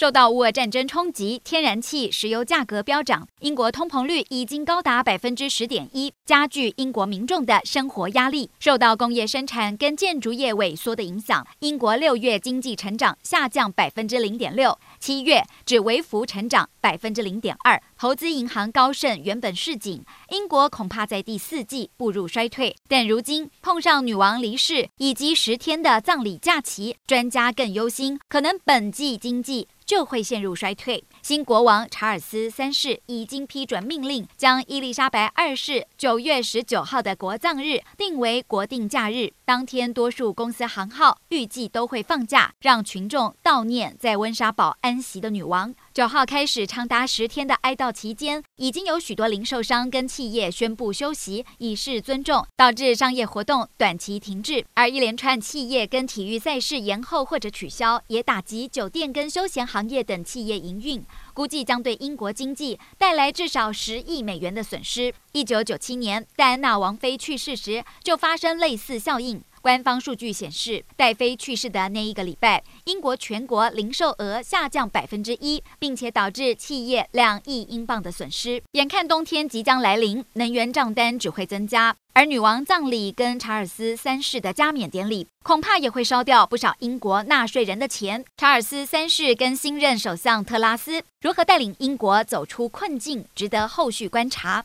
受到乌俄战争冲击，天然气、石油价格飙涨，英国通膨率已经高达百分之十点一，加剧英国民众的生活压力。受到工业生产跟建筑业萎缩的影响，英国六月经济成长下降百分之零点六，七月只微幅成长百分之零点二。投资银行高盛原本示警，英国恐怕在第四季步入衰退，但如今碰上女王离世以及十天的葬礼假期，专家更忧心，可能本季经济就会陷入衰退。新国王查尔斯三世已经批准命令，将伊丽莎白二世九月十九号的国葬日定为国定假日。当天，多数公司行号预计都会放假，让群众悼念在温莎堡安息的女王。九号开始长达十天的哀悼期间，已经有许多零售商跟企业宣布休息，以示尊重，导致商业活动短期停滞。而一连串企业跟体育赛事延后或者取消，也打击酒店跟休闲行行业等企业营运。估计将对英国经济带来至少十亿美元的损失。一九九七年，戴安娜王妃去世时，就发生类似效应。官方数据显示，戴妃去世的那一个礼拜，英国全国零售额下降百分之一，并且导致企业两亿英镑的损失。眼看冬天即将来临，能源账单只会增加。而女王葬礼跟查尔斯三世的加冕典礼，恐怕也会烧掉不少英国纳税人的钱。查尔斯三世跟新任首相特拉斯如何带领英国走出困境，值得后续观察。